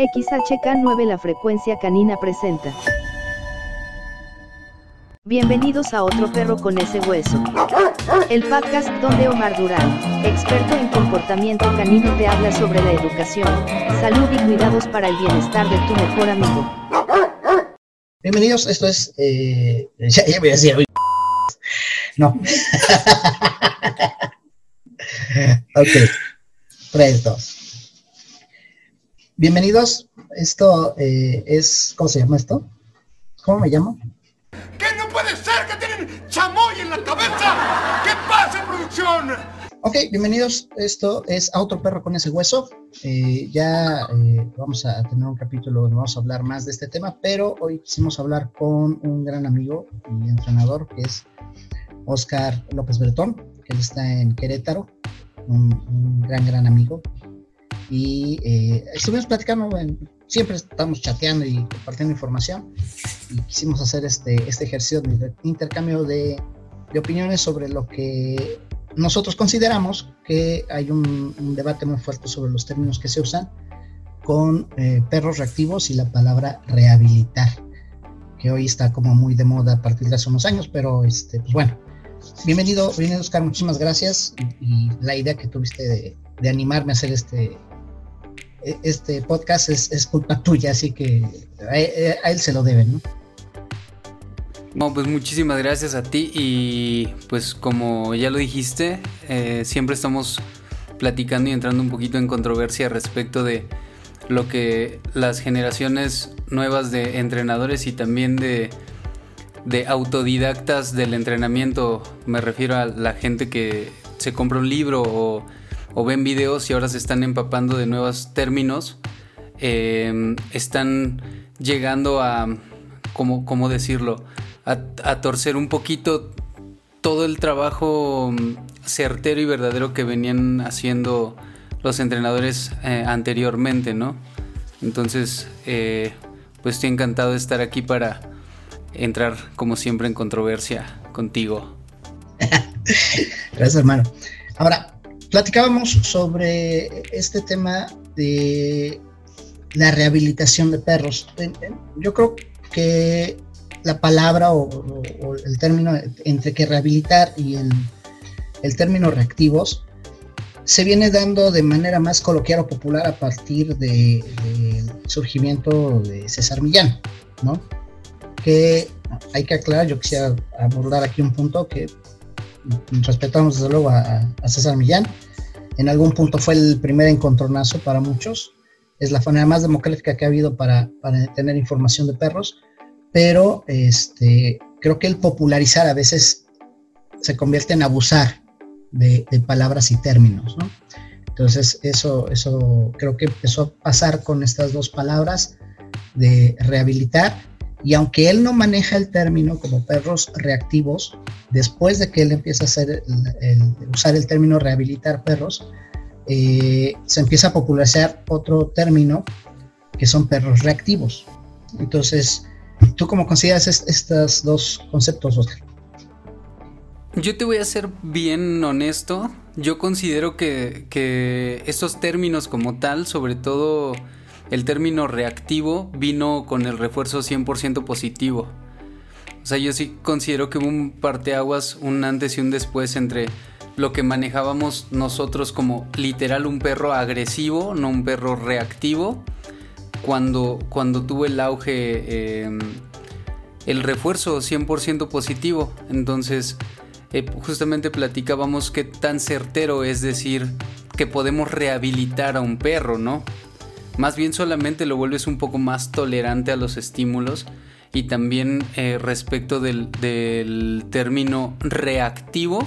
XHK9 La Frecuencia Canina presenta. Bienvenidos a otro perro con ese hueso. El podcast donde Omar Durán, experto en comportamiento canino, te habla sobre la educación, salud y cuidados para el bienestar de tu mejor amigo. Bienvenidos, esto es. Eh, ya, voy a. No. ok. 3, 2. Bienvenidos. Esto eh, es. ¿Cómo se llama esto? ¿Cómo me llamo? ¿Qué no puede ser que tienen chamoy en la cabeza? ¿Qué pasa, producción? Ok, bienvenidos. Esto es A otro perro con ese hueso. Eh, ya eh, vamos a tener un capítulo donde vamos a hablar más de este tema, pero hoy quisimos hablar con un gran amigo y entrenador que es Oscar López Bretón, que él está en Querétaro, un, un gran, gran amigo y eh, estuvimos platicando, siempre estamos chateando y compartiendo información y quisimos hacer este, este ejercicio de intercambio de, opiniones sobre lo que nosotros consideramos que hay un, debate muy fuerte sobre los términos que se usan con eh, perros reactivos y la palabra rehabilitar, que hoy está como muy de moda a partir de hace unos años, pero este, pues bueno, bienvenido, bienvenido Oscar, muchísimas gracias y, y la idea que tuviste de, de animarme a hacer este, este podcast es, culpa tuya, así que a, a, él se lo deben, ¿no? No, pues muchísimas gracias a ti y pues como ya lo dijiste, eh, siempre estamos platicando y entrando un poquito en controversia respecto de lo que las generaciones nuevas de entrenadores y también de, de autodidactas del entrenamiento, me refiero a la gente que se compra un libro o o ven videos y ahora se están empapando de nuevos términos, eh, están llegando a, ¿cómo, cómo decirlo? A, torcer un poquito todo el trabajo mm, certero y verdadero que venían haciendo los entrenadores eh, anteriormente, ¿no? Entonces, eh, pues estoy encantado de estar aquí para entrar, como siempre, en controversia contigo. Gracias, hermano. Ahora, platicábamos sobre este tema de la rehabilitación de perros. Yo creo que la palabra o, el término entre que rehabilitar y el, término reactivos se viene dando de manera más coloquial o popular a partir del de surgimiento de César Millán, ¿no? Que hay que aclarar, yo quisiera abordar aquí un punto que respetamos desde luego a, a, César Millán. En algún punto fue el primer encontronazo para muchos. Es la manera más democrática que ha habido para, para tener información de perros. Pero este, creo que el popularizar a veces se convierte en abusar de, de palabras y términos. ¿no? Entonces, eso, eso creo que empezó a pasar con estas dos palabras de rehabilitar y aunque él no maneja el término como perros reactivos, después de que él empieza a hacer el, usar el término rehabilitar perros, eh, se empieza a popularizar otro término que son perros reactivos. Entonces, ¿tú cómo consideras est estos dos conceptos, Oscar? Yo te voy a ser bien honesto. Yo considero que estos términos como tal, sobre todo el término reactivo vino con el refuerzo 100% positivo. O sea, yo sí considero que hubo un parteaguas, un antes y un después entre lo que manejábamos nosotros como literal un perro agresivo, no un perro reactivo, cuando, cuando tuvo el auge eh, el refuerzo 100% positivo. Entonces, eh, justamente platicábamos qué tan certero es decir que podemos rehabilitar a un perro, ¿no? Más bien solamente lo vuelves un poco más tolerante a los estímulos y también eh, respecto del, término reactivo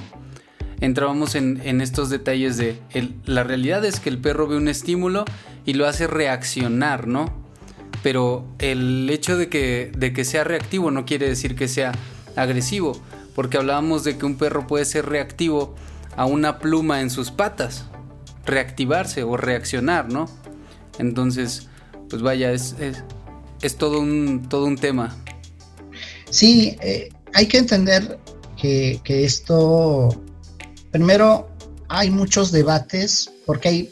entrábamos en, estos detalles de la realidad es que el perro ve un estímulo y lo hace reaccionar, ¿no? Pero el hecho de que, de que sea reactivo no quiere decir que sea agresivo, porque hablábamos de que un perro puede ser reactivo a una pluma en sus patas, reactivarse o reaccionar, ¿no? Entonces, pues vaya, es, es, todo, un, todo un tema. Sí, eh, hay que entender que, que, esto, primero, hay muchos debates porque hay,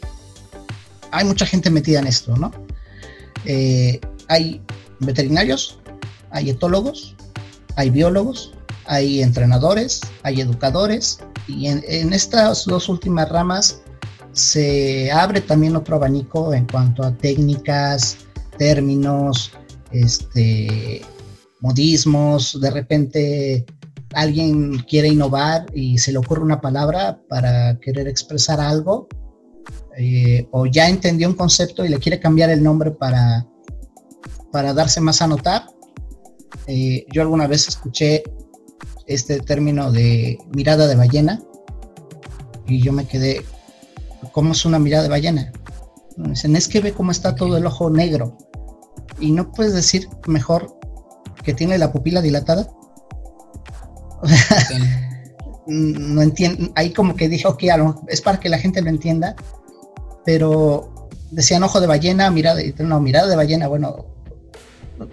hay mucha gente metida en esto, ¿no? eh, hay veterinarios, hay etólogos, hay biólogos, hay entrenadores, hay educadores, y en, estas dos últimas ramas se abre también otro abanico en cuanto a técnicas, términos, este, modismos, de repente alguien quiere innovar y se le ocurre una palabra para querer expresar algo, eh, o ya entendió un concepto y le quiere cambiar el nombre para, para darse más a notar. Eh, yo alguna vez escuché este término de mirada de ballena y yo me quedé, ¿cómo es una mirada de ballena? Dicen, es que ve cómo está todo el ojo negro y no puedes decir mejor que tiene la pupila dilatada. no entiendo, ahí como que dije, ok, es para que la gente lo entienda, pero decían ojo de ballena, mirada, no, mirada de ballena, bueno,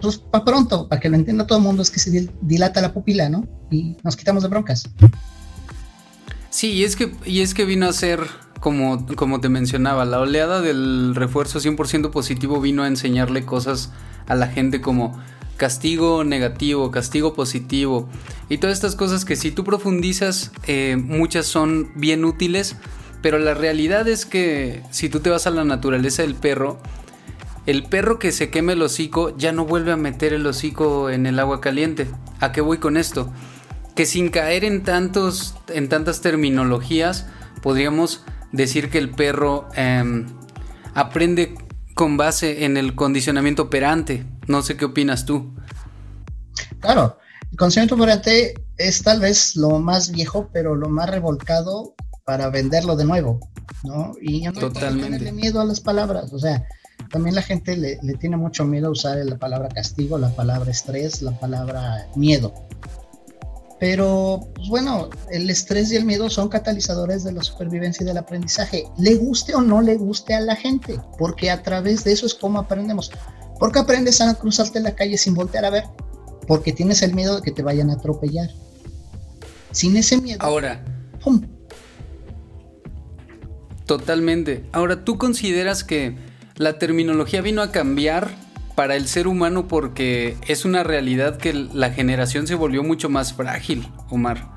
pues para pronto, para que lo entienda todo el mundo, es que se dilata la pupila, ¿no? Y nos quitamos de broncas. Sí, y es que, y es que vino a ser, como, como te mencionaba, la oleada del refuerzo 100% positivo vino a enseñarle cosas a la gente como castigo negativo, castigo positivo y todas estas cosas que si tú profundizas, eh, muchas son bien útiles, pero la realidad es que si tú te vas a la naturaleza del perro, el perro que se queme el hocico ya no vuelve a meter el hocico en el agua caliente. ¿A qué voy con esto? Que sin caer en tantos, en tantas terminologías, podríamos decir que el perro em, aprende con base en el condicionamiento operante. No sé qué opinas tú. Claro, el condicionamiento operante es tal vez lo más viejo, pero lo más revolcado para venderlo de nuevo, ¿no? Y no Totalmente. miedo a las palabras, o sea, también la gente le, tiene mucho miedo a usar la palabra castigo, la palabra estrés, la palabra miedo. Pero, pues bueno, el estrés y el miedo son catalizadores de la supervivencia y del aprendizaje. Le guste o no le guste a la gente, porque a través de eso es como aprendemos. Porque aprendes a cruzarte la calle sin voltear a ver, porque tienes el miedo de que te vayan a atropellar. Sin ese miedo. Ahora. ¡pum! Totalmente. Ahora, ¿tú consideras que la terminología vino a cambiar para el ser humano porque es una realidad que la generación se volvió mucho más frágil, Omar.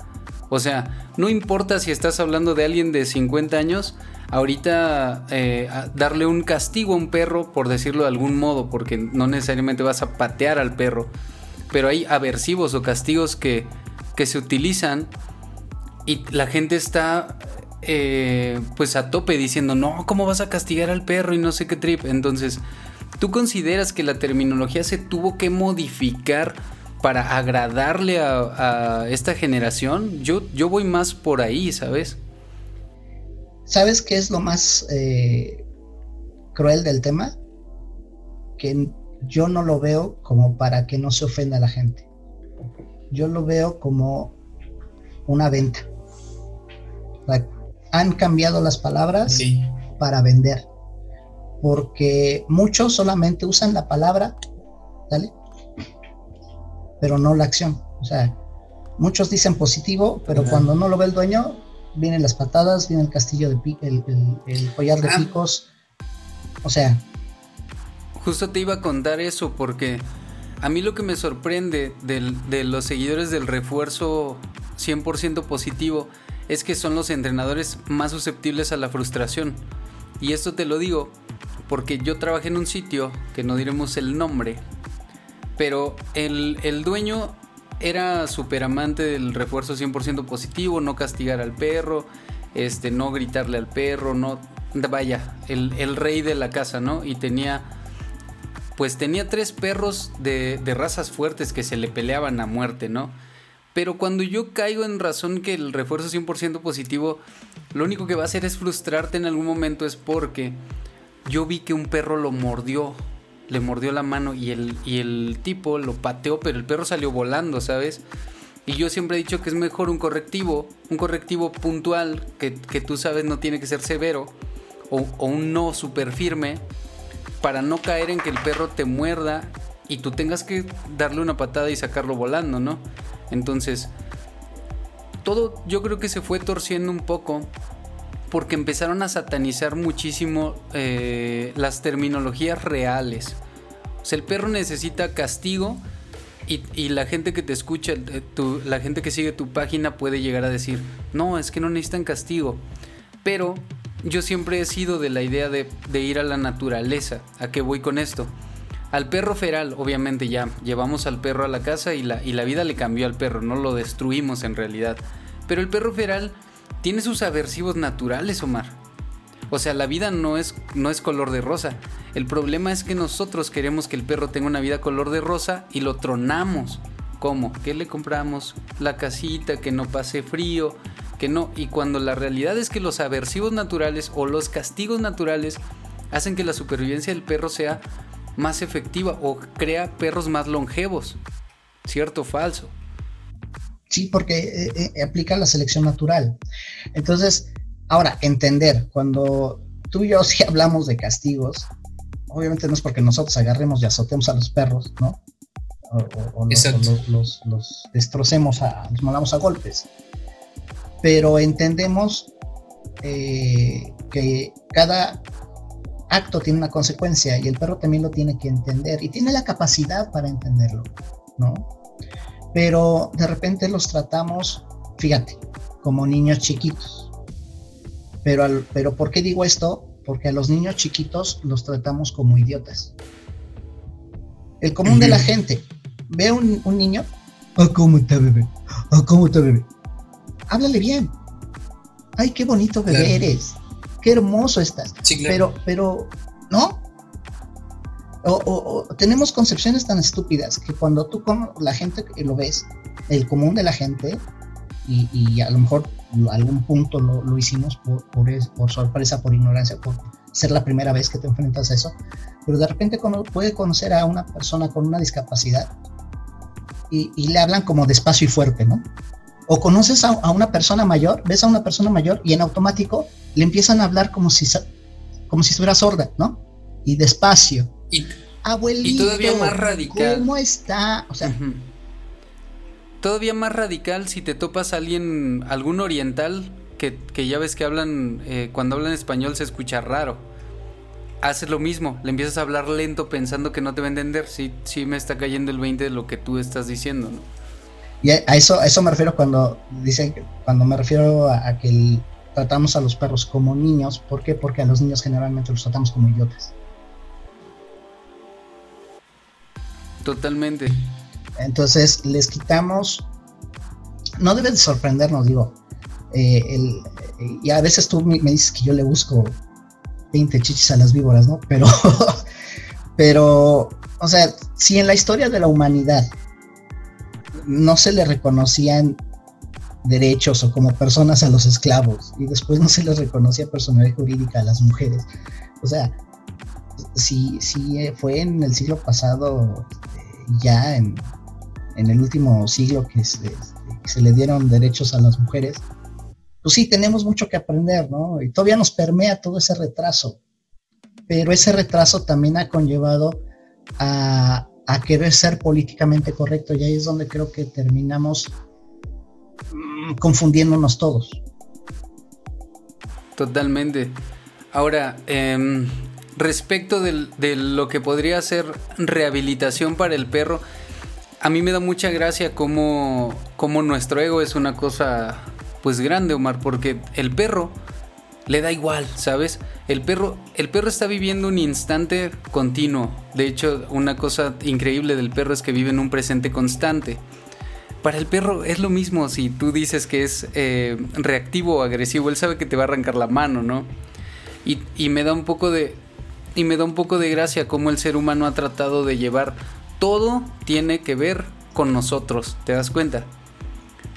O sea, no importa si estás hablando de alguien de 50 años, ahorita eh, darle un castigo a un perro, por decirlo de algún modo, porque no necesariamente vas a patear al perro, pero hay aversivos o castigos que, que se utilizan y la gente está eh, pues a tope diciendo, no, ¿cómo vas a castigar al perro y no sé qué trip? Entonces, ¿tú consideras que la terminología se tuvo que modificar para agradarle a, esta generación? Yo, yo voy más por ahí, ¿sabes? ¿Sabes qué es lo más eh, cruel del tema? Que yo no lo veo como para que no se ofenda a la gente. Yo lo veo como una venta han cambiado las palabras para vender. Porque muchos solamente usan la palabra, ¿vale? Pero no la acción. O sea, muchos dicen positivo, pero cuando no lo ve el dueño, vienen las patadas, viene el castillo de el, el, collar de ah. picos. O sea. Justo te iba a contar eso porque a mí lo que me sorprende de los seguidores del refuerzo 100% positivo es que son los entrenadores más susceptibles a la frustración. Y esto te lo digo porque yo trabajé en un sitio, que no diremos el nombre, pero el, dueño era súper amante del refuerzo 100% positivo, no castigar al perro, este, no gritarle al perro, no, vaya, el, el, rey de la casa, ¿no? Y tenía, pues tenía tres perros de, de razas fuertes que se le peleaban a muerte, ¿no? Pero cuando yo caigo en razón que el refuerzo 100% positivo, lo único que va a hacer es frustrarte en algún momento es porque yo vi que un perro lo mordió, le mordió la mano y el, y el tipo lo pateó, pero el perro salió volando, ¿sabes? Y yo siempre he dicho que es mejor un correctivo, un correctivo puntual, que, tú sabes no tiene que ser severo, o, o un no súper firme, para no caer en que el perro te muerda y tú tengas que darle una patada y sacarlo volando, ¿no? Entonces, todo yo creo que se fue torciendo un poco porque empezaron a satanizar muchísimo eh, las terminologías reales. O sea, el perro necesita castigo y, la gente que te escucha, eh, la gente que sigue tu página puede llegar a decir, no, es que no necesitan castigo. Pero yo siempre he sido de la idea de, ir a la naturaleza. ¿A qué voy con esto? Al perro feral, obviamente ya llevamos al perro a la casa y la, y la vida le cambió al perro, no lo destruimos en realidad. Pero el perro feral tiene sus aversivos naturales, Omar. O sea, la vida no es, no es color de rosa. El problema es que nosotros queremos que el perro tenga una vida color de rosa y lo tronamos. ¿Cómo? ¿Qué le compramos? La casita, que no pase frío, que no. Y cuando la realidad es que los aversivos naturales o los castigos naturales hacen que la supervivencia del perro sea más efectiva o crea perros más longevos. ¿Cierto o falso? Sí, porque eh, eh, aplica la selección natural. Entonces, ahora, entender, cuando tú y yo sí hablamos de castigos, obviamente no es porque nosotros agarremos y azotemos a los perros, ¿no? O, los, destrocemos, a, los mandamos a golpes. Pero entendemos eh, que cada acto tiene una consecuencia y el perro también lo tiene que entender y tiene la capacidad para entenderlo, ¿no? Pero de repente los tratamos, fíjate, como niños chiquitos. Pero, pero ¿por qué digo esto? porque a los niños chiquitos los tratamos como idiotas. El común de la gente ve un, un niño, oh, ¿cómo está bebé? Oh, ¿cómo está bebé? Háblale bien. Ay, qué bonito bebé eres. Qué hermoso estás. Pero, pero, ¿no? O, tenemos concepciones tan estúpidas que cuando tú como la gente lo ves, el común de la gente, y, y a lo mejor algún punto lo, lo hicimos por, por, por, sorpresa, por ignorancia, por ser la primera vez que te enfrentas a eso, pero de repente puede conocer a una persona con una discapacidad y, y le hablan como despacio y fuerte, ¿no? O conoces a, a, una persona mayor, ves a una persona mayor y en automático le empiezan a hablar como si, como si estuviera sorda, ¿no? Y despacio. Y, Abuelito, y todavía más radical. ¿Cómo está? O sea, todavía más radical si te topas a alguien, algún oriental, que, ya ves que hablan, eh, cuando hablan español se escucha raro. Haces lo mismo, le empiezas a hablar lento pensando que no te va a entender. Sí, sí me está cayendo el 20 de lo que tú estás diciendo, ¿no? Y a eso, a eso me refiero cuando dicen, cuando me refiero a, que tratamos a los perros como niños. ¿Por qué? Porque a los niños generalmente los tratamos como idiotas. Totalmente. Entonces les quitamos, no debe de sorprendernos, digo, eh, y a veces tú me, dices que yo le busco 20 chichis a las víboras, ¿no? Pero, pero, o sea, si en la historia de la humanidad no se le reconocían derechos o como personas a los esclavos y después no se les reconocía personalidad jurídica a las mujeres, o sea, si, fue en el siglo pasado ya en en el último siglo que se, le dieron derechos a las mujeres, pues sí, tenemos mucho que aprender, ¿no? Y todavía nos permea todo ese retraso, pero ese retraso también ha conllevado a, querer ser políticamente correcto y ahí es donde creo que terminamos mm, confundiéndonos todos. Totalmente. Ahora, em, respecto de lo que podría ser rehabilitación para el perro, a mí me da mucha gracia cómo, nuestro ego es una cosa pues grande, Omar, porque el perro le da igual, ¿sabes? El perro, el perro está viviendo un instante continuo. De hecho, una cosa increíble del perro es que vive en un presente constante. Para el perro es lo mismo si tú dices que es eh, reactivo o agresivo, él sabe que te va a arrancar la mano, ¿no? Y, y me da un poco de. Y me da un poco de gracia cómo el ser humano ha tratado de llevar todo tiene que ver con nosotros, ¿te das cuenta?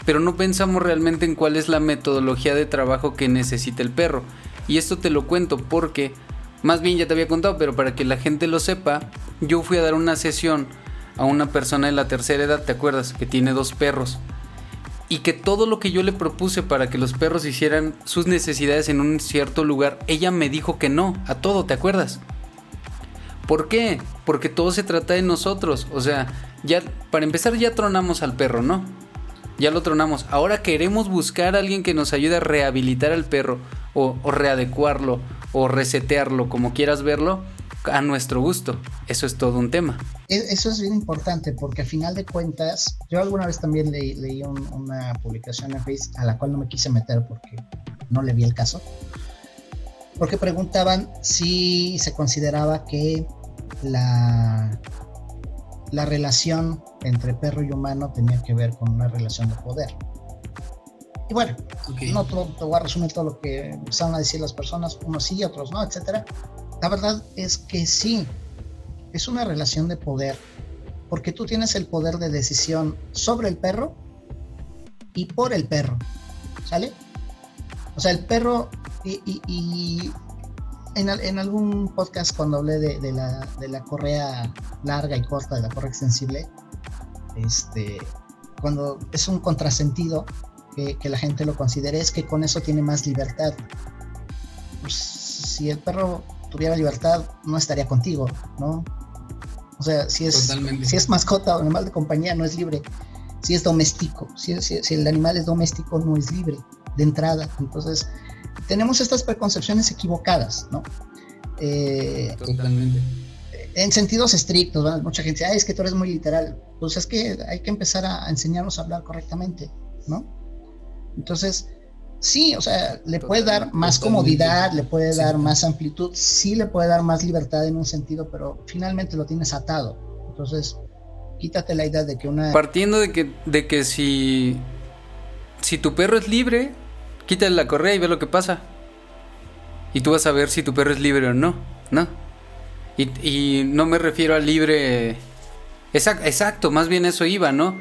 Pero no pensamos realmente en cuál es la metodología de trabajo que necesita el perro. Y esto te lo cuento porque, más bien ya te había contado, pero para que la gente lo sepa, yo fui a dar una sesión a una persona de la tercera edad, ¿te acuerdas? Que tiene dos perros. Y que todo lo que yo le propuse para que los perros hicieran sus necesidades en un cierto lugar, ella me dijo que no, a todo, ¿te acuerdas? ¿Por qué? Porque todo se trata de nosotros. O sea, ya para empezar ya tronamos al perro, ¿no? Ya lo tronamos. Ahora queremos buscar a alguien que nos ayude a rehabilitar al perro o, readecuarlo o resetearlo, como quieras verlo. A nuestro gusto. Eso es todo un tema. E, eso es bien importante porque al final de cuentas, yo alguna vez también leí una publicación en Facebook a la cual no me quise meter porque no le vi el caso, porque preguntaban si se consideraba que la, la relación entre perro y humano tenía que ver con una relación de poder. Y bueno, no te, voy a resumir todo lo que empezaron a decir las personas, unos sí, otros no, etcétera. La verdad es que sí, es una relación de poder, porque tú tienes el poder de decisión sobre el perro y por el perro, ¿sale? O sea, el perro, y, en, algún podcast cuando hablé de, la, de, la, correa larga y corta, de la correa extensible, este, cuando es un contrasentido que, la gente lo considere, es que con eso tiene más libertad. Pues, si el perro tuviera libertad, no estaría contigo, ¿no? O sea, si es, si es mascota o animal de compañía, no es libre. Si es doméstico, si, si el animal es doméstico, no es libre de entrada. Entonces, tenemos estas preconcepciones equivocadas, ¿no? Eh, Totalmente. En sentidos estrictos, mucha gente dice, es que tú eres muy literal. Pues es que hay que empezar a, enseñarnos a hablar correctamente, ¿no? Entonces, sí, o sea, le puede dar más comodidad, le puede dar más amplitud, sí le puede dar más libertad en un sentido, pero finalmente lo tienes atado. Entonces, quítate la idea de que una... Partiendo de que, de que si, si tu perro es libre, quítale la correa y ve lo que pasa. Y tú vas a ver si tu perro es libre o no, ¿no? Y, no me refiero a libre... Exacto, más bien eso iba, ¿no?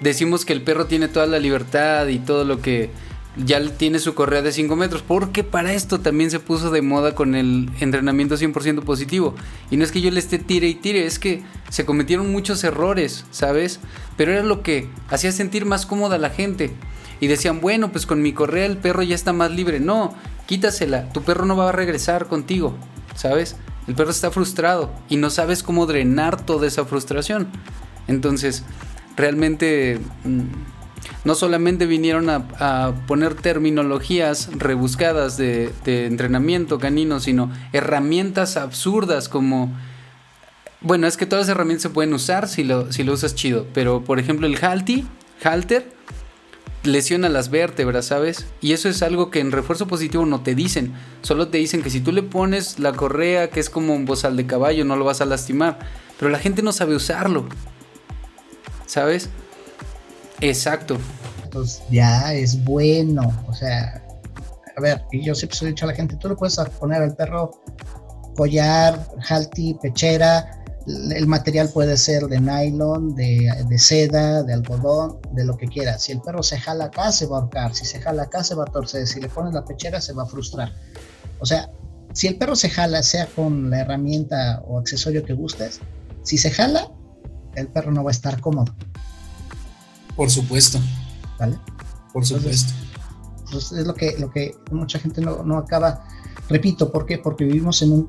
Decimos que el perro tiene toda la libertad y todo lo que ya tiene su correa de 5 metros, porque para esto también se puso de moda con el entrenamiento 100% positivo. Y no es que yo le esté tire y tire, es que se cometieron muchos errores, ¿sabes? Pero era lo que hacía sentir más cómoda a la gente y decían, bueno, pues con mi correa el perro ya está más libre. No, quítasela, tu perro no va a regresar contigo, ¿sabes? El perro está frustrado y no sabes cómo drenar toda esa frustración. Entonces, realmente mm, no solamente vinieron a, poner terminologías rebuscadas de, entrenamiento canino, sino herramientas absurdas como... Bueno, es que todas las herramientas se pueden usar si lo, si lo usas chido, pero por ejemplo el halti, halter, lesiona las vértebras, ¿sabes? Y eso es algo que en refuerzo positivo no te dicen. Solo te dicen que si tú le pones la correa, que es como un bozal de caballo, no lo vas a lastimar. Pero la gente no sabe usarlo. ¿Sabes? Exacto. Pues ya es bueno. O sea, a ver, y yo siempre he dicho a la gente, tú le puedes poner al perro collar, halti, pechera, el material puede ser de nylon, de, seda, de algodón, de lo que quiera. Si el perro se jala acá, se va a ahorcar. Si se jala acá, se va a torcer. Si le pones la pechera, se va a frustrar. O sea, si el perro se jala, sea con la herramienta o accesorio que gustes, si se jala, el perro no va a estar cómodo. Por supuesto. ¿Vale? Por supuesto. Entonces, es lo que, lo que mucha gente no, no acaba. Repito, ¿por qué? Porque vivimos en un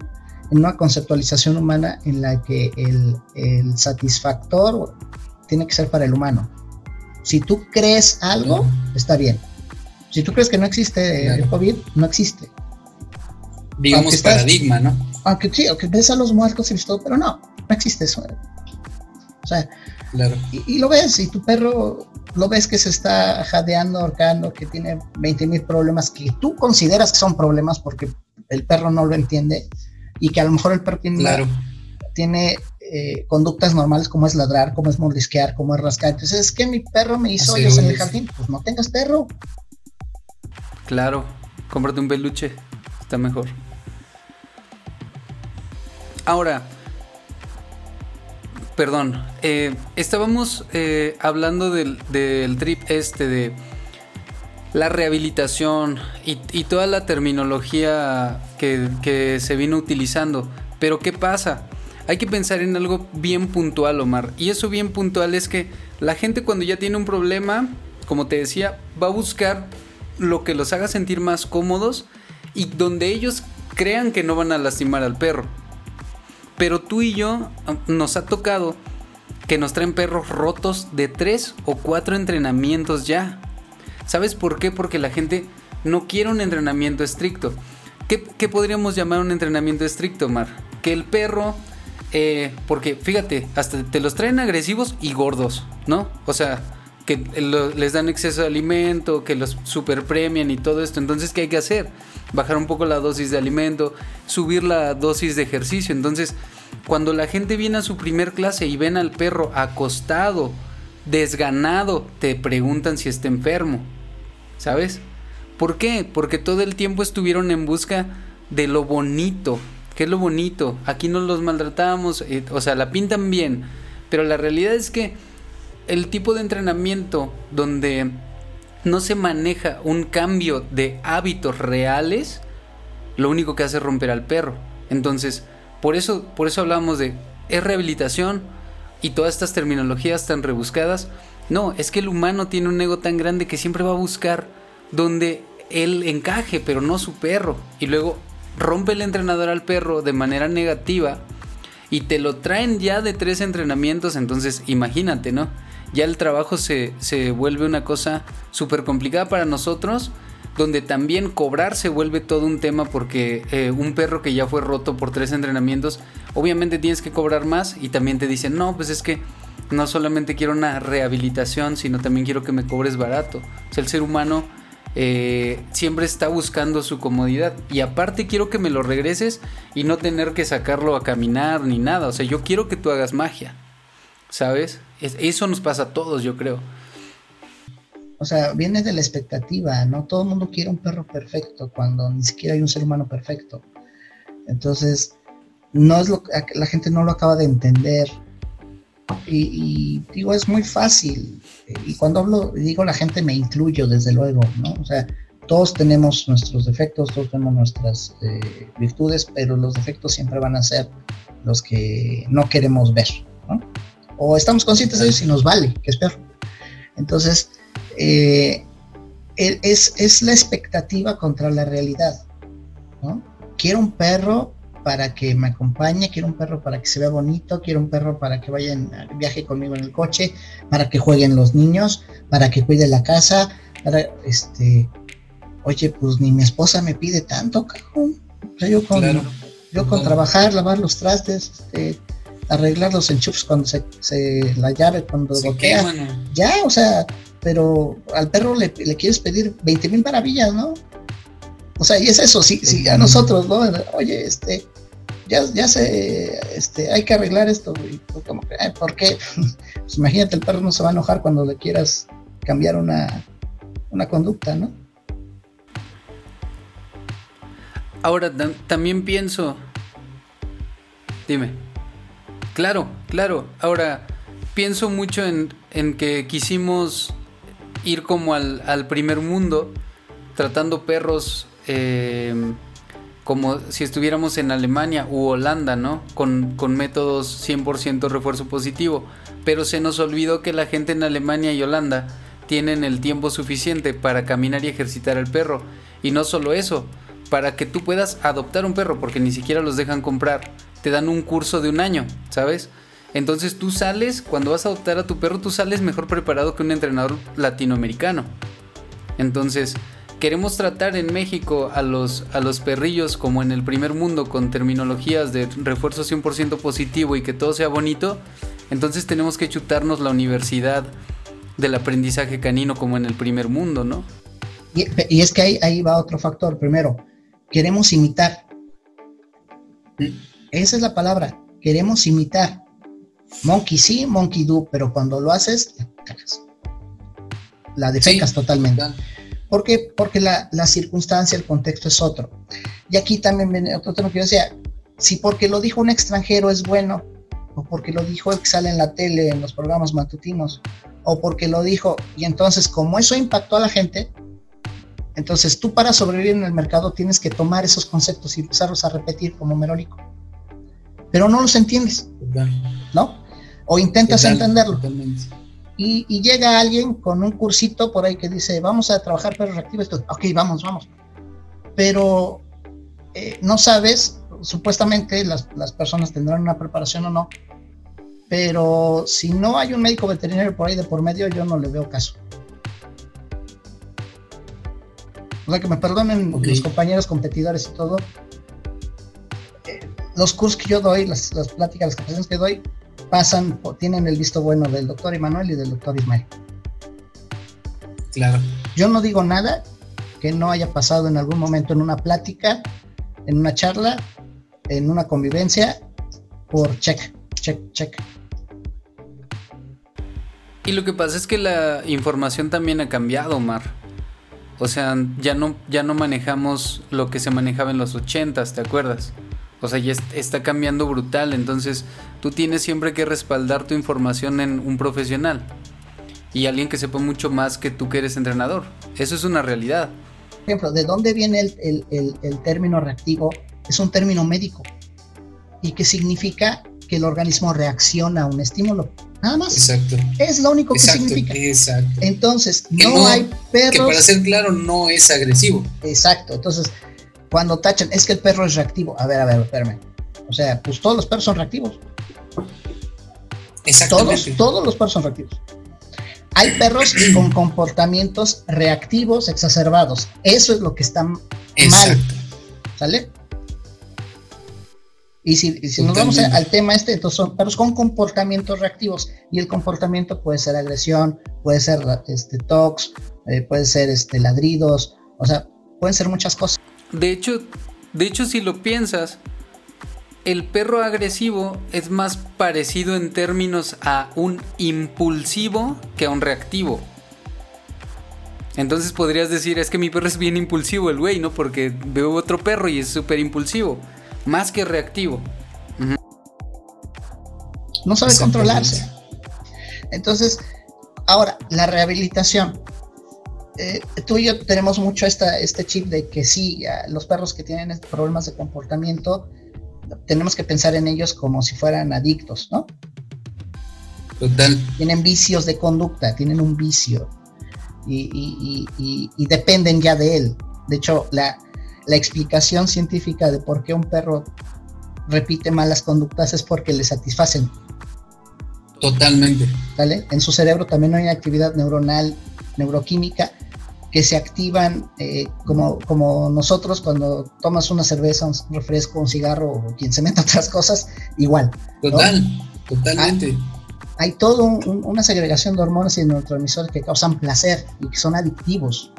en una conceptualización humana en la que el, satisfactor tiene que ser para el humano. Si tú crees algo, está bien. Si tú crees que no existe el COVID, no existe. Digamos paradigma, ¿no? Aunque sí, aunque ves a los muertos y todo, pero no, no existe eso. O sea, y, lo ves, y tu perro lo ves que se está jadeando, ahorcando, que tiene 20 mil problemas que tú consideras que son problemas porque el perro no lo entiende y que a lo mejor el perro tiene, eh, conductas normales como es ladrar, como es mordisquear, como es rascar. Entonces es que mi perro me hizo hoyos en el jardín, pues no tengas perro. Claro, cómprate un peluche, está mejor. Ahora, perdón, eh, estábamos eh, hablando del, del trip este de la rehabilitación y, toda la terminología que, se vino utilizando. Pero ¿qué pasa? Hay que pensar en algo bien puntual, Omar. Y eso bien puntual es que la gente cuando ya tiene un problema, como te decía, va a buscar lo que los haga sentir más cómodos y donde ellos crean que no van a lastimar al perro. Pero tú y yo nos ha tocado que nos traen perros rotos de tres o cuatro entrenamientos ya. ¿Sabes por qué? Porque la gente no quiere un entrenamiento estricto. ¿Qué, podríamos llamar un entrenamiento estricto, Mar? que el perro, eh, porque fíjate, hasta te los traen agresivos y gordos, ¿no? O sea, que les dan exceso de alimento, que los super premian y todo esto. Entonces, ¿qué hay que hacer? Bajar un poco la dosis de alimento, subir la dosis de ejercicio. Entonces, cuando la gente viene a su primer clase y ven al perro acostado, desganado, te preguntan si está enfermo. ¿Sabes? ¿Por qué? Porque todo el tiempo estuvieron en busca de lo bonito. ¿Qué es lo bonito? Aquí no los maltratamos, eh, o sea, la pintan bien. Pero la realidad es que el tipo de entrenamiento donde no se maneja un cambio de hábitos reales, lo único que hace es romper al perro. Entonces, por eso, por eso hablamos de es rehabilitación y todas estas terminologías tan rebuscadas. No, es que el humano tiene un ego tan grande que siempre va a buscar donde él encaje, pero no su perro. Y luego rompe el entrenador al perro de manera negativa y te lo traen ya de tres entrenamientos, entonces imagínate, ¿no? Ya el trabajo se, vuelve una cosa súper complicada para nosotros, donde también cobrar se vuelve todo un tema porque eh, un perro que ya fue roto por tres entrenamientos, obviamente tienes que cobrar más y también te dicen, no, pues es que no solamente quiero una rehabilitación, sino también quiero que me cobres barato. O sea, el ser humano eh, siempre está buscando su comodidad. Y aparte quiero que me lo regreses y no tener que sacarlo a caminar ni nada. O sea, yo quiero que tú hagas magia. ¿Sabes? Eso nos pasa a todos, yo creo. O sea, viene de la expectativa, ¿no? Todo el mundo quiere un perro perfecto cuando ni siquiera hay un ser humano perfecto. Entonces, no es lo la gente no lo acaba de entender. Y, digo, es muy fácil. Y cuando hablo, digo la gente, me incluyo, desde luego, ¿no? O sea, todos tenemos nuestros defectos, todos tenemos nuestras eh, virtudes, pero los defectos siempre van a ser los que no queremos ver, ¿no? O estamos conscientes de ellos y nos vale, que es peor. Entonces, eh, es, es la expectativa contra la realidad, ¿no? Quiero un perro para que me acompañe, quiero un perro para que se vea bonito, quiero un perro para que vaya en viaje conmigo en el coche, para que jueguen los niños, para que cuide la casa, para este oye, pues ni mi esposa me pide tanto, cabrón. O sea, yo con, yo con trabajar, lavar los trastes, este, arreglar los enchufes cuando se, la llave cuando se Ya, o sea, pero al perro le, le quieres pedir 20 mil maravillas, ¿no? O sea, y es eso, sí, sí, a nosotros, ¿no? Oye, este, ya, ya se, este, hay que arreglar esto. Y como ¿por qué? Pues imagínate, el perro no se va a enojar cuando le quieras cambiar una, una conducta, ¿no? Ahora, también pienso, dime, claro, claro, ahora pienso mucho en, que quisimos ir como al, primer mundo, tratando perros eh, como si estuviéramos en Alemania u Holanda, ¿no? Con, con métodos 100% refuerzo positivo. Pero se nos olvidó que la gente en Alemania y Holanda tienen el tiempo suficiente para caminar y ejercitar al perro. Y no solo eso, para que tú puedas adoptar un perro, porque ni siquiera los dejan comprar. Te dan un curso de un año, ¿sabes? Entonces tú sales, cuando vas a adoptar a tu perro, tú sales mejor preparado que un entrenador latinoamericano. Entonces, queremos tratar en México a los, a los perrillos como en el primer mundo con terminologías de refuerzo 100% positivo y que todo sea bonito, entonces tenemos que chutarnos la universidad del aprendizaje canino como en el primer mundo, ¿no? Y, es que ahí, ahí va otro factor. Primero, queremos imitar. Esa es la palabra, queremos imitar. Monkey sí, monkey do, pero cuando lo haces, la defecas totalmente. ¿Por qué? Porque la, circunstancia, el contexto es otro. Y aquí también viene otro tema que yo decía, si porque lo dijo un extranjero es bueno, o porque lo dijo el que sale en la tele, en los programas matutinos, o porque lo dijo, y entonces como eso impactó a la gente, entonces tú para sobrevivir en el mercado tienes que tomar esos conceptos y empezarlos a repetir como merólico. Pero no los entiendes, ¿no? O intentas entenderlo. Y, llega alguien con un cursito por ahí que dice, vamos a trabajar perros reactivos. Ok, vamos, vamos. Pero eh, no sabes, supuestamente las, personas tendrán una preparación o no, pero si no hay un médico veterinario por ahí de por medio, yo no le veo caso. O sea, que me perdonen los compañeros competidores y todo. Los cursos que yo doy, las, las pláticas, las capacitaciones que doy, pasan, tienen el visto bueno del doctor Emanuel y del doctor Ismael. Claro. Yo no digo nada que no haya pasado en algún momento en una plática, en una charla, en una convivencia, por check, check, check. Y lo que pasa es que la información también ha cambiado, Omar. O sea, ya no, ya no manejamos lo que se manejaba en los ochentas, ¿te acuerdas? O sea, ya está cambiando brutal, entonces tú tienes siempre que respaldar tu información en un profesional y alguien que sepa mucho más que tú que eres entrenador. Eso es una realidad. Por ejemplo, ¿de dónde viene el, término reactivo? Es un término médico y que significa que el organismo reacciona a un estímulo. Nada más. Exacto. Es lo único que significa. Exacto. Entonces, no, hay perros. Que para ser claro, no es agresivo. Exacto. Entonces, cuando tachan, es que el perro es reactivo. A ver, a ver, espérame. O sea, pues todos los perros son reactivos. Exactamente. Todos, todos los perros son reactivos. Hay perros con comportamientos reactivos exacerbados. Eso es lo que está mal. ¿Sale? Y si, nos vamos al tema este, entonces son perros con comportamientos reactivos. Y el comportamiento puede ser agresión, puede ser este, tox, eh, puede ser este, ladridos, o sea, pueden ser muchas cosas. De hecho, de hecho, si lo piensas, el perro agresivo es más parecido en términos a un impulsivo que a un reactivo. Entonces podrías decir, es que mi perro es bien impulsivo, el güey, ¿no? Porque veo otro perro y es súper impulsivo. Más que reactivo. No sabe controlarse. Entonces, ahora, la rehabilitación. Eh, tú y yo tenemos mucho esta, este chip de que sí, los perros que tienen problemas de comportamiento, tenemos que pensar en ellos como si fueran adictos, ¿no? Total. Tienen vicios de conducta, tienen un vicio y, dependen ya de él. De hecho, la, la, explicación científica de por qué un perro repite malas conductas es porque le satisfacen. Totalmente. ¿Vale? En su cerebro también hay actividad neuronal, neuroquímica, que se activan eh, como, como nosotros cuando tomas una cerveza, un refresco, un cigarro o quien se meta otras cosas, igual. Total, totalmente. Hay, toda una segregación de hormonas y neurotransmisores que causan placer y que son adictivos.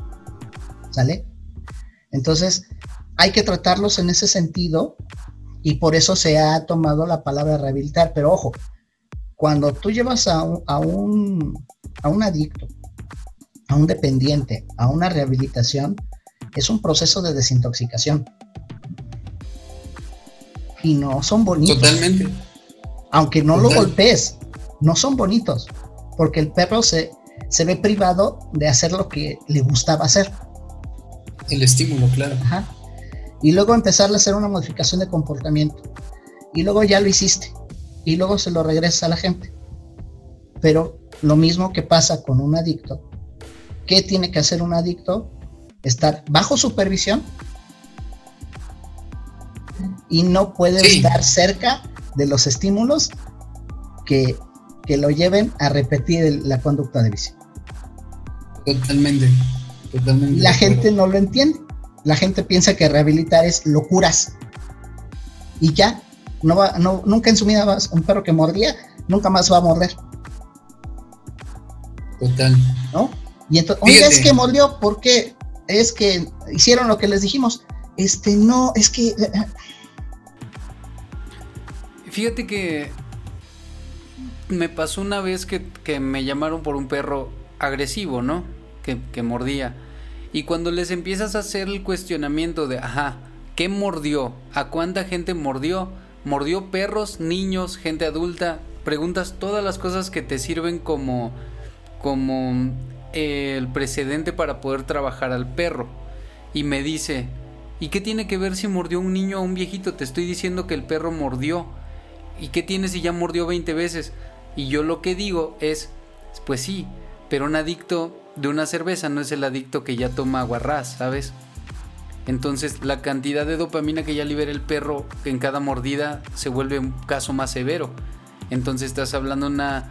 ¿Sale? Entonces, hay que tratarlos en ese sentido y por eso se ha tomado la palabra rehabilitar. Pero ojo, cuando tú llevas a a un, a un adicto a un dependiente a una rehabilitación es un proceso de desintoxicación. Y no son bonitos. Totalmente. Aunque no lo golpees, no son bonitos. Porque el perro se, se ve privado de hacer lo que le gustaba hacer. El estímulo, claro. Y luego empezarle a hacer una modificación de comportamiento. Y luego ya lo hiciste. Y luego se lo regresa a la gente. Pero lo mismo que pasa con un adicto, ¿Qué tiene que hacer un adicto? Estar bajo supervisión y no puede estar cerca de los estímulos que, lo lleven a repetir la conducta de vicio. Totalmente, totalmente. La gente no lo entiende. La gente piensa que rehabilitar es locuras. Y ya, no va, no, nunca en su vida vas, un perro que mordía, nunca más va a morder. Total. ¿No? Y entonces, es que mordió porque es que hicieron lo que les dijimos. Este, no, es que. Fíjate que me pasó una vez que, me llamaron por un perro agresivo, ¿no? Que, que, mordía. Y cuando les empiezas a hacer el cuestionamiento de, ajá, ¿qué mordió? ¿A cuánta gente mordió? ¿Mordió perros, niños, gente adulta? Preguntas todas las cosas que te sirven como, como el precedente para poder trabajar al perro. Y me dice, ¿y qué tiene que ver si mordió un niño o un viejito? Te estoy diciendo que el perro mordió. ¿Y qué tiene si ya mordió 20 veces? Y yo lo que digo es, pues sí, pero un adicto de una cerveza no es el adicto que ya toma aguarrás, ¿sabes? Entonces la cantidad de dopamina que ya libera el perro en cada mordida se vuelve un caso más severo. Entonces estás hablando de una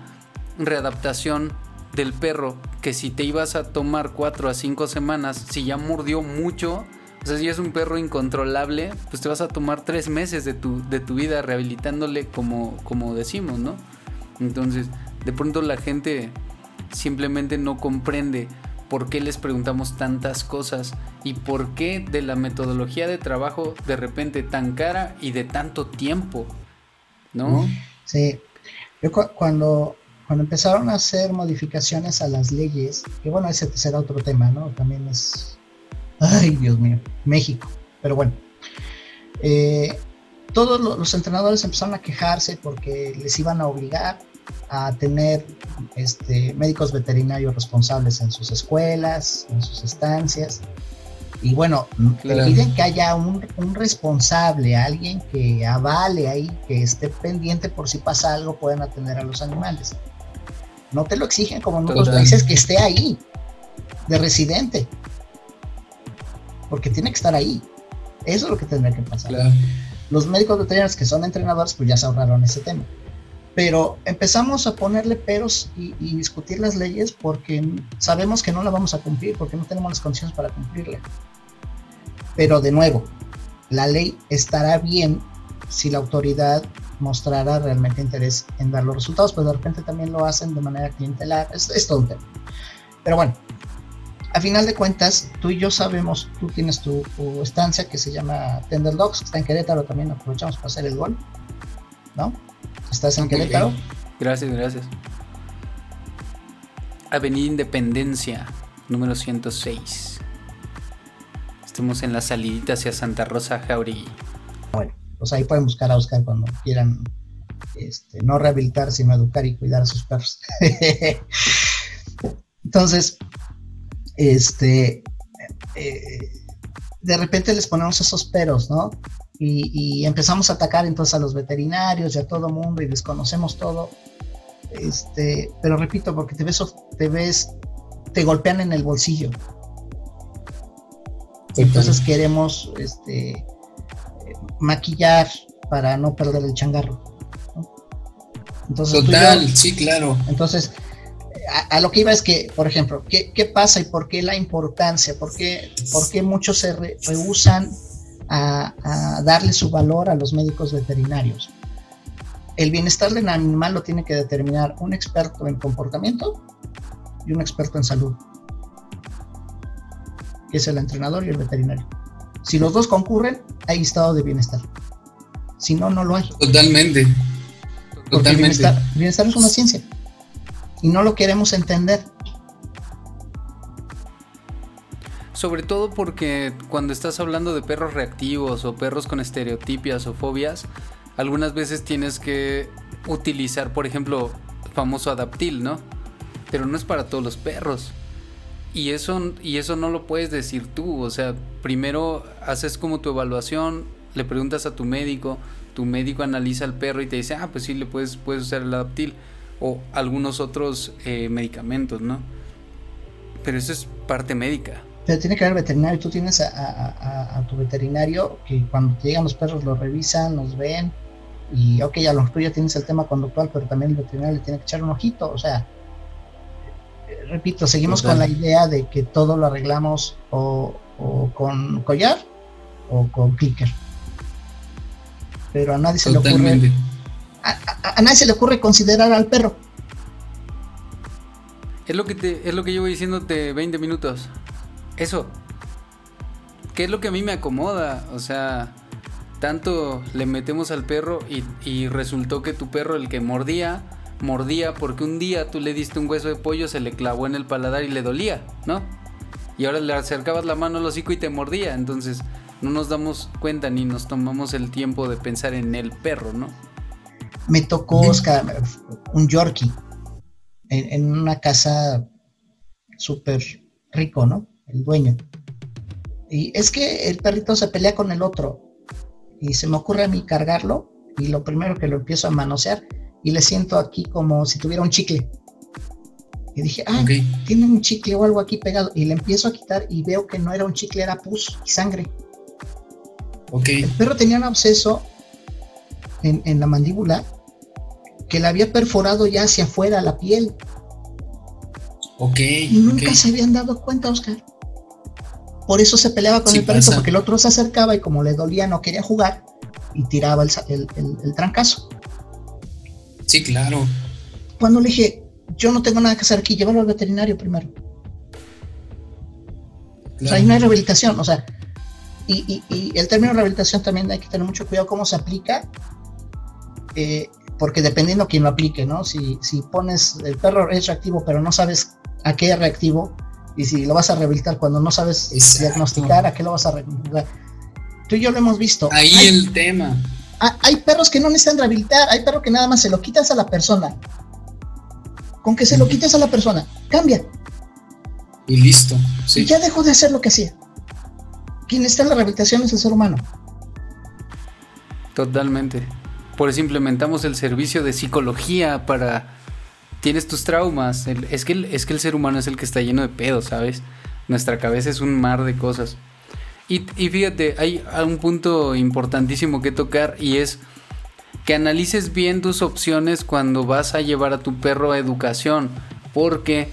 readaptación del perro que si te ibas a tomar 4 a 5 semanas, si ya mordió mucho, O sea, si es un perro incontrolable, pues te vas a tomar tres meses de tu, de tu vida rehabilitándole como, como decimos, ¿no? Entonces, de pronto la gente simplemente no comprende por qué les preguntamos tantas cosas y por qué de la metodología de trabajo de repente tan cara y de tanto tiempo, ¿no? Sí. Yo cuando, cuando empezaron a hacer modificaciones a las leyes, que bueno, ese será otro tema, ¿no? También es Ay, Dios mío, México. Pero bueno, eh, todos los entrenadores empezaron a quejarse porque les iban a obligar a tener este, médicos veterinarios responsables en sus escuelas, en sus estancias. Y bueno, le piden que haya un, responsable, alguien que avale ahí, que esté pendiente por si pasa algo, pueden atender a los animales. No te lo exigen como en otros países que esté ahí, de residente porque tiene que estar ahí. Eso es lo que tendría que pasar. Los médicos veterinarios que son entrenadores, pues ya se ahorraron ese tema. Pero empezamos a ponerle peros y, discutir las leyes porque sabemos que no la vamos a cumplir, porque no tenemos las condiciones para cumplirla. Pero de nuevo, la ley estará bien si la autoridad mostrará realmente interés en dar los resultados, pues de repente también lo hacen de manera clientelar. Es, es todo un tema. Pero bueno, a final de cuentas, tú y yo sabemos, tú tienes tu, estancia que se llama Tender Dogs, está en Querétaro, también aprovechamos para hacer el gol, ¿no? ¿Estás en Querétaro? Gracias, gracias. Avenida Independencia, número 106. Estamos en la salidita hacia Santa Rosa Jauregui. Pues ahí pueden buscar a Oscar cuando quieran este, no rehabilitar, sino educar y cuidar a sus perros. Entonces, este, eh, de repente les ponemos esos peros, ¿no? Y, empezamos a atacar entonces a los veterinarios y a todo mundo y desconocemos todo. Este, pero repito, porque te ves, te ves, te golpean en el bolsillo. Entonces queremos este, maquillar para no perder el changarro. Total, sí, claro. Entonces, a, lo que iba es que, por ejemplo, ¿qué, pasa y por qué la importancia? ¿Por qué, muchos se rehusan a, darle su valor a los médicos veterinarios? El bienestar del animal lo tiene que determinar un experto en comportamiento y un experto en salud, que es el entrenador y el veterinario. Si los dos concurren, hay estado de bienestar. Si no, no lo hay. Totalmente. Totalmente. bienestar es una ciencia y no lo queremos entender. Sobre todo porque cuando estás hablando de perros reactivos o perros con estereotipias o fobias, algunas veces tienes que utilizar, por ejemplo, el famoso adaptil, ¿no? Pero no es para todos los perros. Y eso, y eso no lo puedes decir tú. O sea, primero haces como tu evaluación, le preguntas a tu médico, tu médico analiza al perro y te dice, ah, pues sí, le puedes, puedes usar el adaptil o algunos otros eh, medicamentos, ¿no? Pero eso es parte médica. Pero tiene que haber veterinario. Tú tienes a, tu veterinario que cuando te llegan los perros los revisan, los ven. Y ok, a lo mejor tú ya tienes el tema conductual, pero también el veterinario le tiene que echar un ojito. O sea, repito, seguimos con la idea de que todo lo arreglamos o, con collar o con clicker. Pero a nadie se le ocurre a, nadie se le ocurre considerar al perro. Es lo que te, es lo que llevo diciéndote 20 minutos. Eso. ¿Qué es lo que a mí me acomoda? O sea, tanto le metemos al perro y, y resultó que tu perro, el que mordía, mordía porque un día tú le diste un hueso de pollo, se le clavó en el paladar y le dolía, ¿no? Y ahora le acercabas la mano al hocico y te mordía. Entonces no nos damos cuenta ni nos tomamos el tiempo de pensar en el perro, ¿no? me tocó Oscar, un Yorkie en, una casa súper rico, ¿no? El dueño. Y es que el perrito se pelea con el otro y se me ocurre a mí cargarlo y lo primero que lo empiezo a manosear y le siento aquí como si tuviera un chicle. Y dije, ah, tiene un chicle o algo aquí pegado. Y le empiezo a quitar y veo que no era un chicle, era pus y sangre. Okay. El perro tenía un absceso en, en la mandíbula que le había perforado ya hacia afuera la piel. Ok. Y nunca se habían dado cuenta, Oscar. por eso se peleaba con Sí el perrito, pasa. porque el otro se acercaba y como le dolía no quería jugar y tiraba el- el- el trancazo. Sí, claro. Cuando le dije, yo no tengo nada que hacer aquí, llévalo al veterinario primero. O sea, ahí no hay rehabilitación, o sea, y, y- y el término rehabilitación también hay que tener mucho cuidado cómo se aplica, eh, porque dependiendo quién lo aplique, ¿no? Si, si pones, el perro es reactivo, pero no sabes a qué es reactivo, y si lo vas a rehabilitar cuando no sabes Exacto. diagnosticar, a qué lo vas a rehabilitar. Tú y yo lo hemos visto. Ahí hay, el tema. Ha- hay perros que no necesitan rehabilitar, hay perros que nada más se lo quitas a la persona. Con que se lo quites a la persona, cambia. Y listo. Y ya dejó de hacer lo que hacía. Quien está en la rehabilitación es el ser humano. Totalmente. Por eso implementamos el servicio de psicología para... Tienes tus traumas. El- es, que el, es que el ser humano es el que está lleno de pedos, ¿sabes? Nuestra cabeza es un mar de cosas. Y, fíjate, hay un punto importantísimo que tocar y es que analices bien tus opciones cuando vas a llevar a tu perro a educación. Porque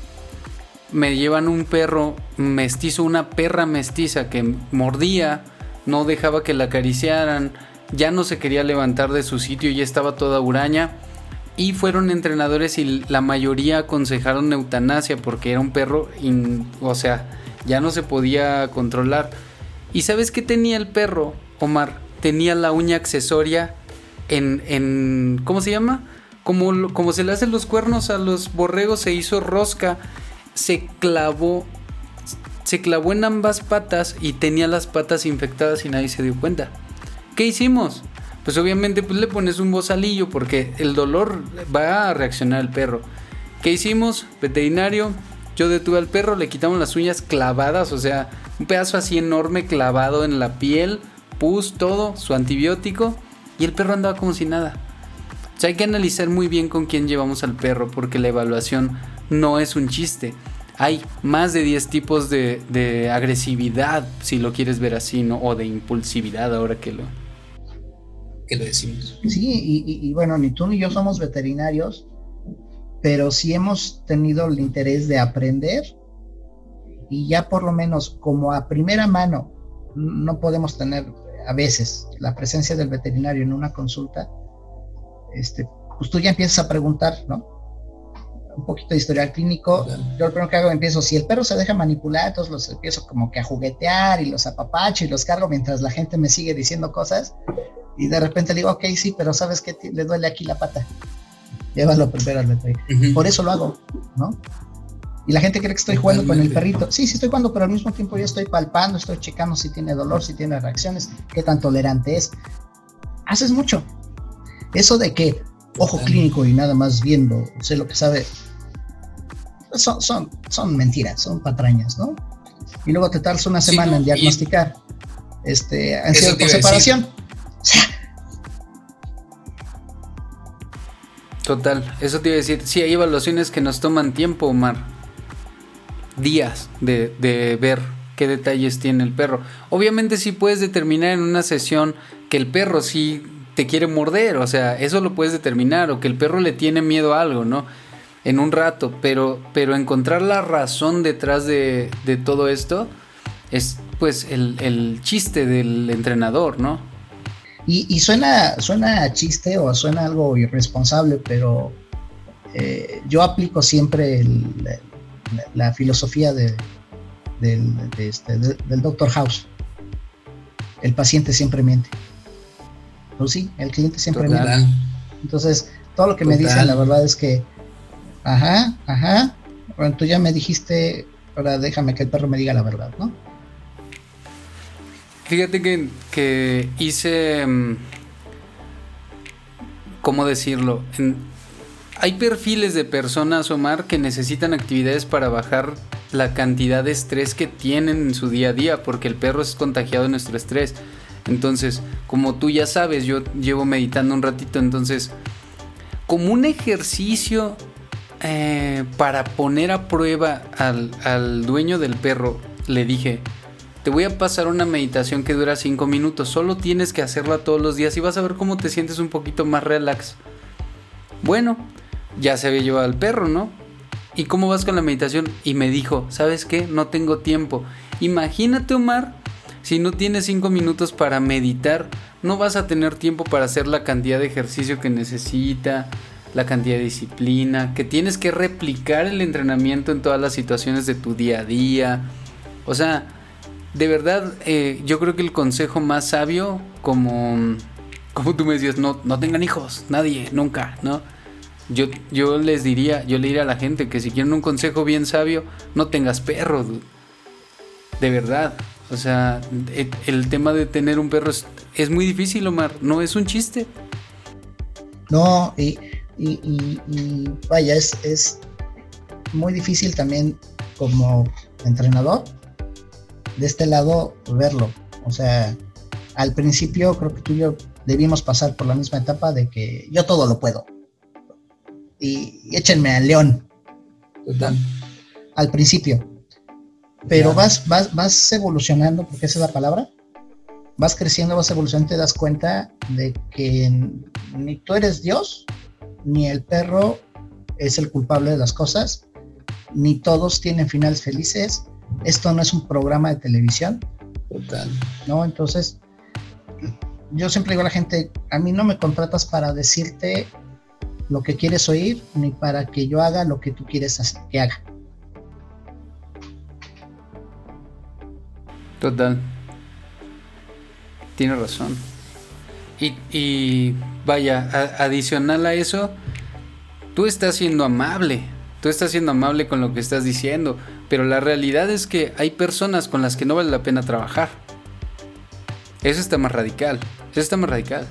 me llevan un perro mestizo, una perra mestiza que mordía, no dejaba que la acariciaran, ya no se quería levantar de su sitio, ya estaba toda huraña. Y fueron entrenadores y la mayoría aconsejaron eutanasia porque era un perro, o sea, ya no se podía controlar. ¿Y sabes qué tenía el perro, Omar? Tenía la uña accesoria en, en ¿cómo se llama? Como, como se le hacen los cuernos a los borregos, se hizo rosca, se clavó, se clavó en ambas patas y tenía las patas infectadas y nadie se dio cuenta. ¿Qué hicimos? Pues obviamente pues le pones un bozalillo porque el dolor va a reaccionar el perro. ¿Qué hicimos? Veterinario, yo detuve al perro, le quitamos las uñas clavadas, o sea, un pedazo así enorme clavado en la piel, pus, todo, su antibiótico, y el perro andaba como si nada. O sea, hay que analizar muy bien con quién llevamos al perro porque la evaluación no es un chiste. Hay más de 10 tipos de, de agresividad, si lo quieres ver así, ¿no? O de impulsividad ahora que lo... Que lo decimos. Sí, y, bueno, ni tú ni yo somos veterinarios, pero sí hemos tenido el interés de aprender y ya por lo menos como a primera mano no podemos tener a veces la presencia del veterinario en una consulta, este, pues tú ya empiezas a preguntar, ¿no? Un poquito de historial clínico. Yo lo primero que hago empiezo, si el perro se deja manipular, entonces los empiezo como que a juguetear y los apapacho y los cargo mientras la gente me sigue diciendo cosas y de repente le digo, ok, sí, pero ¿sabes qué? Le duele aquí la pata. Llévalo primero al veterinario. Por eso lo hago, ¿no? Y la gente cree que estoy jugando con el perrito. Sí, sí estoy jugando, pero al mismo tiempo yo estoy palpando, estoy checando si tiene dolor, si tiene reacciones, qué tan tolerante es. Haces mucho. Eso de que ojo clínico y nada más viendo, sé lo que sabe, son, son, son mentiras, son patrañas, ¿no? Y luego te tardas una Sí, semana no, en diagnosticar este, ansiedad por separación. O sea, Total, eso te iba a decir. Sí, hay evaluaciones que nos toman tiempo, Omar. Días de, de ver qué detalles tiene el perro. Obviamente sí puedes determinar en una sesión que el perro sí te quiere morder, o sea, eso lo puedes determinar, o que el perro le tiene miedo a algo, ¿no? En un rato, pero, pero encontrar la razón detrás de, de todo esto es pues el, el chiste del entrenador, ¿no? Y, y suena, suena a chiste o suena algo irresponsable, pero eh, yo aplico siempre el- la, filosofía de, del, de este, de- del Dr. House. El paciente siempre miente. Pues sí, el cliente siempre Total. miente. Entonces, todo lo que me dicen, la verdad es que, ajá, ajá, bueno, tú ya me dijiste, ahora déjame que el perro me diga la verdad, ¿no? Fíjate que, que hice. mm, ¿Cómo decirlo? Hay perfiles de personas, Omar, que necesitan actividades para bajar la cantidad de estrés que tienen en su día a día, porque el perro es contagiado de nuestro estrés. Entonces, como tú ya sabes, yo llevo meditando un ratito, entonces, como un ejercicio eh, para poner a prueba al, al dueño del perro, le dije, te voy a pasar una meditación que dura 5 minutos. Solo tienes que hacerla todos los días y vas a ver cómo te sientes un poquito más relax. Bueno, ya se había llevado al perro, ¿no? ¿Y cómo vas con la meditación? Y me dijo, ¿sabes qué? No tengo tiempo. Imagínate, Omar, si no tienes cinco minutos para meditar, no vas a tener tiempo para hacer la cantidad de ejercicio que necesita, la cantidad de disciplina, que tienes que replicar el entrenamiento en todas las situaciones de tu día a día. O sea, de verdad, eh, yo creo que el consejo más sabio, como, como tú me decías, no, no tengan hijos, nadie, nunca, ¿no? Yo, yo les diría, yo le diría a la gente que si quieren un consejo bien sabio, no tengas perro, de verdad. O sea, el, tema de tener un perro es, es, muy difícil, Omar, no es un chiste. No, y, y, vaya, es, es muy difícil también como entrenador de este lado verlo. O sea, al principio creo que tú y yo debimos pasar por la misma etapa de que yo todo lo puedo. Y, échenme al león. Al principio. Pero vas, vas, vas evolucionando, porque esa es la palabra. Vas creciendo, vas evolucionando, te das cuenta de que ni tú eres Dios, ni el perro es el culpable de las cosas, ni todos tienen finales felices. Esto no es un programa de televisión. Total. ¿No? Entonces, yo siempre digo a la gente, a mí no me contratas para decirte lo que quieres oír, ni para que yo haga lo que tú quieres que haga. Total. Tiene razón. Y, vaya, adicional a eso, tú estás siendo amable. Tú estás siendo amable con lo que estás diciendo. Pero la realidad es que hay personas con las que no vale la pena trabajar. Eso está más radical. Eso está más radical.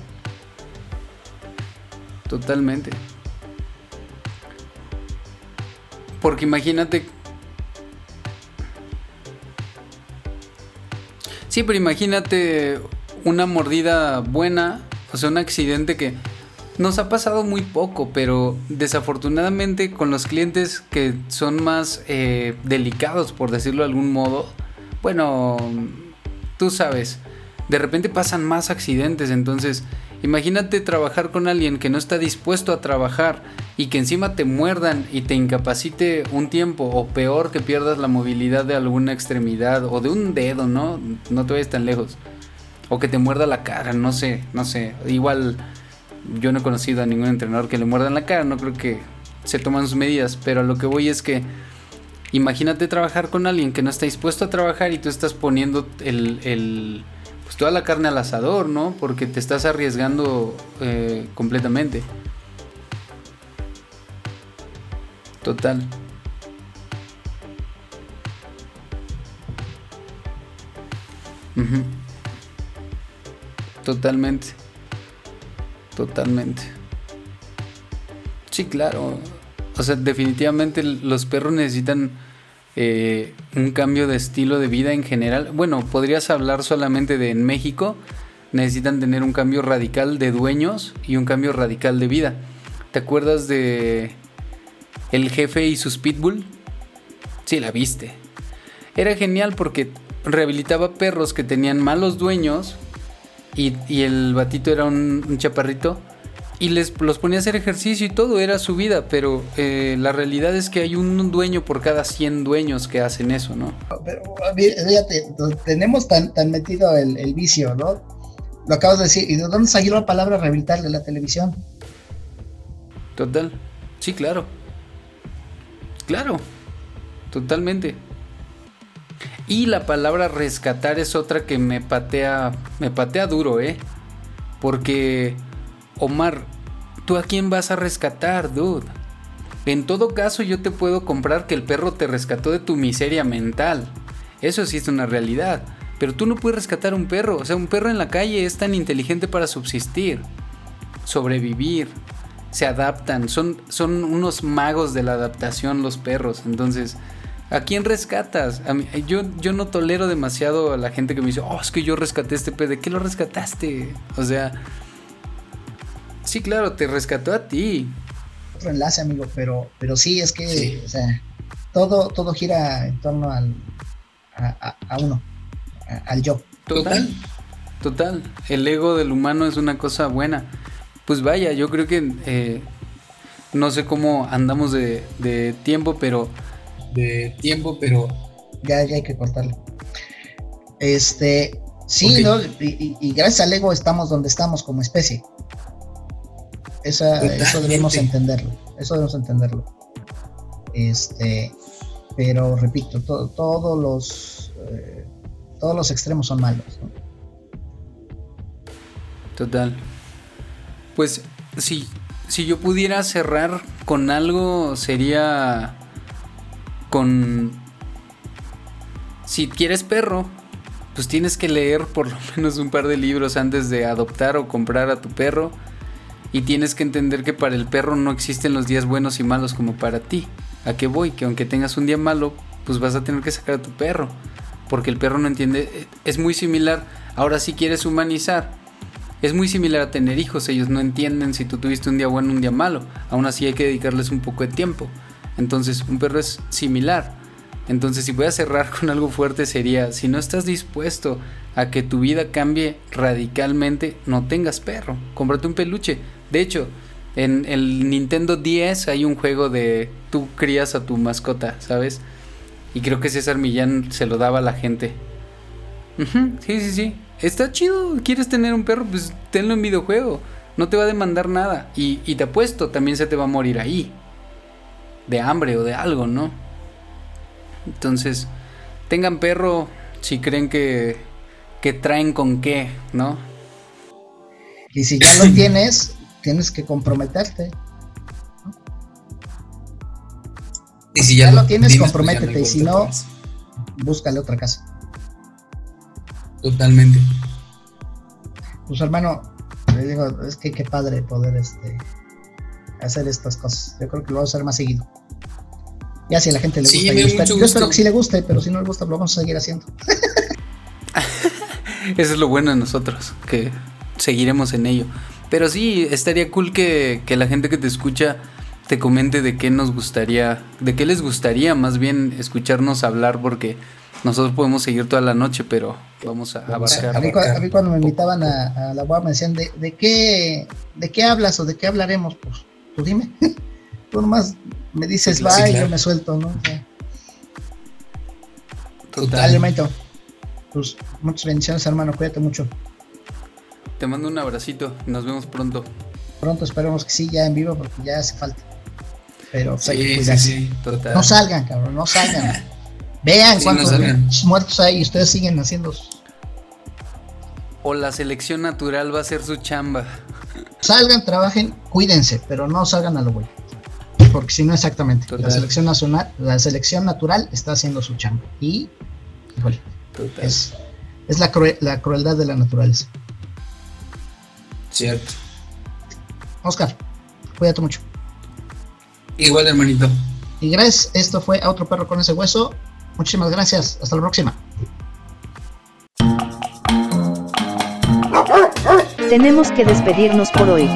Totalmente. Porque imagínate Sí, pero imagínate una mordida buena, o sea, un accidente que nos ha pasado muy poco, pero desafortunadamente con los clientes que son más eh, delicados, por decirlo de algún modo, bueno, tú sabes, de repente pasan más accidentes, entonces imagínate trabajar con alguien que no está dispuesto a trabajar y que encima te muerdan y te incapacite un tiempo o peor que pierdas la movilidad de alguna extremidad o de un dedo, ¿no? No te vayas tan lejos. O que te muerda la cara, no sé, no sé. Igual yo no he conocido a ningún entrenador que le muerda en la cara, no creo que se toman sus medidas, pero a lo que voy es que imagínate trabajar con alguien que no está dispuesto a trabajar y tú estás poniendo el, pues toda la carne al asador, ¿no? Porque te estás arriesgando eh, completamente. Total. Totalmente. Totalmente. Sí, claro. O sea, definitivamente los perros necesitan eh, un cambio de estilo de vida en general. Bueno, podrías hablar solamente de en México. Necesitan tener un cambio radical de dueños y un cambio radical de vida. ¿Te acuerdas de el jefe y sus pitbull. Sí, la viste. Era genial porque rehabilitaba perros que tenían malos dueños y, el batito era un, chaparrito y les los ponía a hacer ejercicio y todo, era su vida, pero eh, la realidad es que hay un dueño por cada 100 dueños que hacen eso, ¿no? Pero fíjate, tenemos tan, tan metido el, el, vicio, ¿no? Lo acabas de decir, ¿y de dónde salió la palabra rehabilitar de la televisión? Total, sí, claro. Claro, totalmente. Y la palabra rescatar es otra que me patea, me patea duro, ¿eh? Porque, Omar, ¿tú a quién vas a rescatar, dude? En todo caso, yo te puedo comprar que el perro te rescató de tu miseria mental. Eso sí es una realidad. Pero tú no puedes rescatar un perro. O sea, un perro en la calle es tan inteligente para subsistir, sobrevivir, se adaptan, son, son unos magos de la adaptación los perros. Entonces, ¿a quién rescatas? A mí, yo, yo no tolero demasiado a la gente que me dice, oh, es que yo rescaté este perro, ¿de qué lo rescataste? O sea, sí, claro, te rescató a ti. Otro enlace, amigo, pero, pero sí, es que, o sea, todo, todo gira en torno al, a, uno, al yo. Total, total. El ego del humano es una cosa buena pues vaya, yo creo que eh, no sé cómo andamos de, tiempo, pero... De tiempo, pero... Ya, ya hay que cortarlo. Este, sí, ¿no? Y, gracias al ego estamos donde estamos como especie. eso debemos entenderlo. Eso debemos entenderlo. Este, pero repito, todos los eh, todos los extremos son malos. Total. Pues si, si yo pudiera cerrar con algo sería con si quieres perro, pues tienes que leer por lo menos un par de libros antes de adoptar o comprar a tu perro. Y tienes que entender que para el perro no existen los días buenos y malos como para ti. ¿A qué voy? Que aunque tengas un día malo, pues vas a tener que sacar a tu perro. Porque el perro no entiende. Es muy similar. Ahora si quieres humanizar. Es muy similar a tener hijos. Ellos no entienden si tú tuviste un día bueno o un día malo. Aún así hay que dedicarles un poco de tiempo. Entonces un perro es similar. Entonces, si voy a cerrar con algo fuerte sería, si no estás dispuesto a que tu vida cambie radicalmente, no tengas perro, cómprate un peluche. De hecho, en el Nintendo 10 hay un juego de tú crías a tu mascota, ¿sabes? Y creo que César Millán se lo daba a la gente. sí, sí, sí. Está chido. ¿Quieres tener un perro? Pues tenlo en videojuego. No te va a demandar nada. Y, y te apuesto, también se te va a morir ahí. De hambre o de algo, ¿no? Entonces, tengan perro si creen que, que traen con qué, ¿no? Y si ya lo tienes, tienes que comprometerte. Y si ya, lo, tienes, pues comprométete. y si no, búscale otra casa. Totalmente. Pues hermano, le digo, es que qué padre poder este hacer estas cosas. Yo creo que lo vamos a hacer más seguido. Ya si a la gente le gusta. yo, espero, que sí le guste, pero si no le gusta, lo vamos a seguir haciendo. Eso es lo bueno de nosotros, que seguiremos en ello. Pero sí, estaría cool que, la gente que te escucha te comente de qué nos gustaría, de qué les gustaría más bien escucharnos hablar, porque nosotros podemos seguir toda la noche, pero vamos a abarcar. A mí, cuando me invitaban a, la web me decían, ¿de, ¿de, qué, ¿de qué hablas o de qué hablaremos? Pues tú dime. tú nomás me dices va y yo me suelto, ¿no? Total. Dale, Pues muchas bendiciones, hermano. Cuídate mucho. Te mando un abracito. Nos vemos pronto. Pronto esperemos que sí, ya en vivo, porque ya hace falta. Pero pues, sí, sí, sí, total. No salgan, cabrón, no salgan. Vean cuántos muertos hay y ustedes siguen haciendo. O la selección natural va a ser su chamba. Salgan, trabajen, cuídense, pero no salgan a lo bueno porque si no exactamente, la selección nacional, la selección natural está haciendo su chamba y es, es la, la crueldad de la naturaleza. Cierto. Oscar, cuídate mucho. Igual, hermanito. Y gracias, esto fue a otro perro con ese hueso. Muchísimas gracias, hasta la próxima. Tenemos que despedirnos por hoy.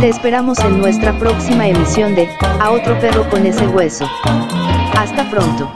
Te esperamos en nuestra próxima emisión de A otro perro con ese hueso. Hasta pronto.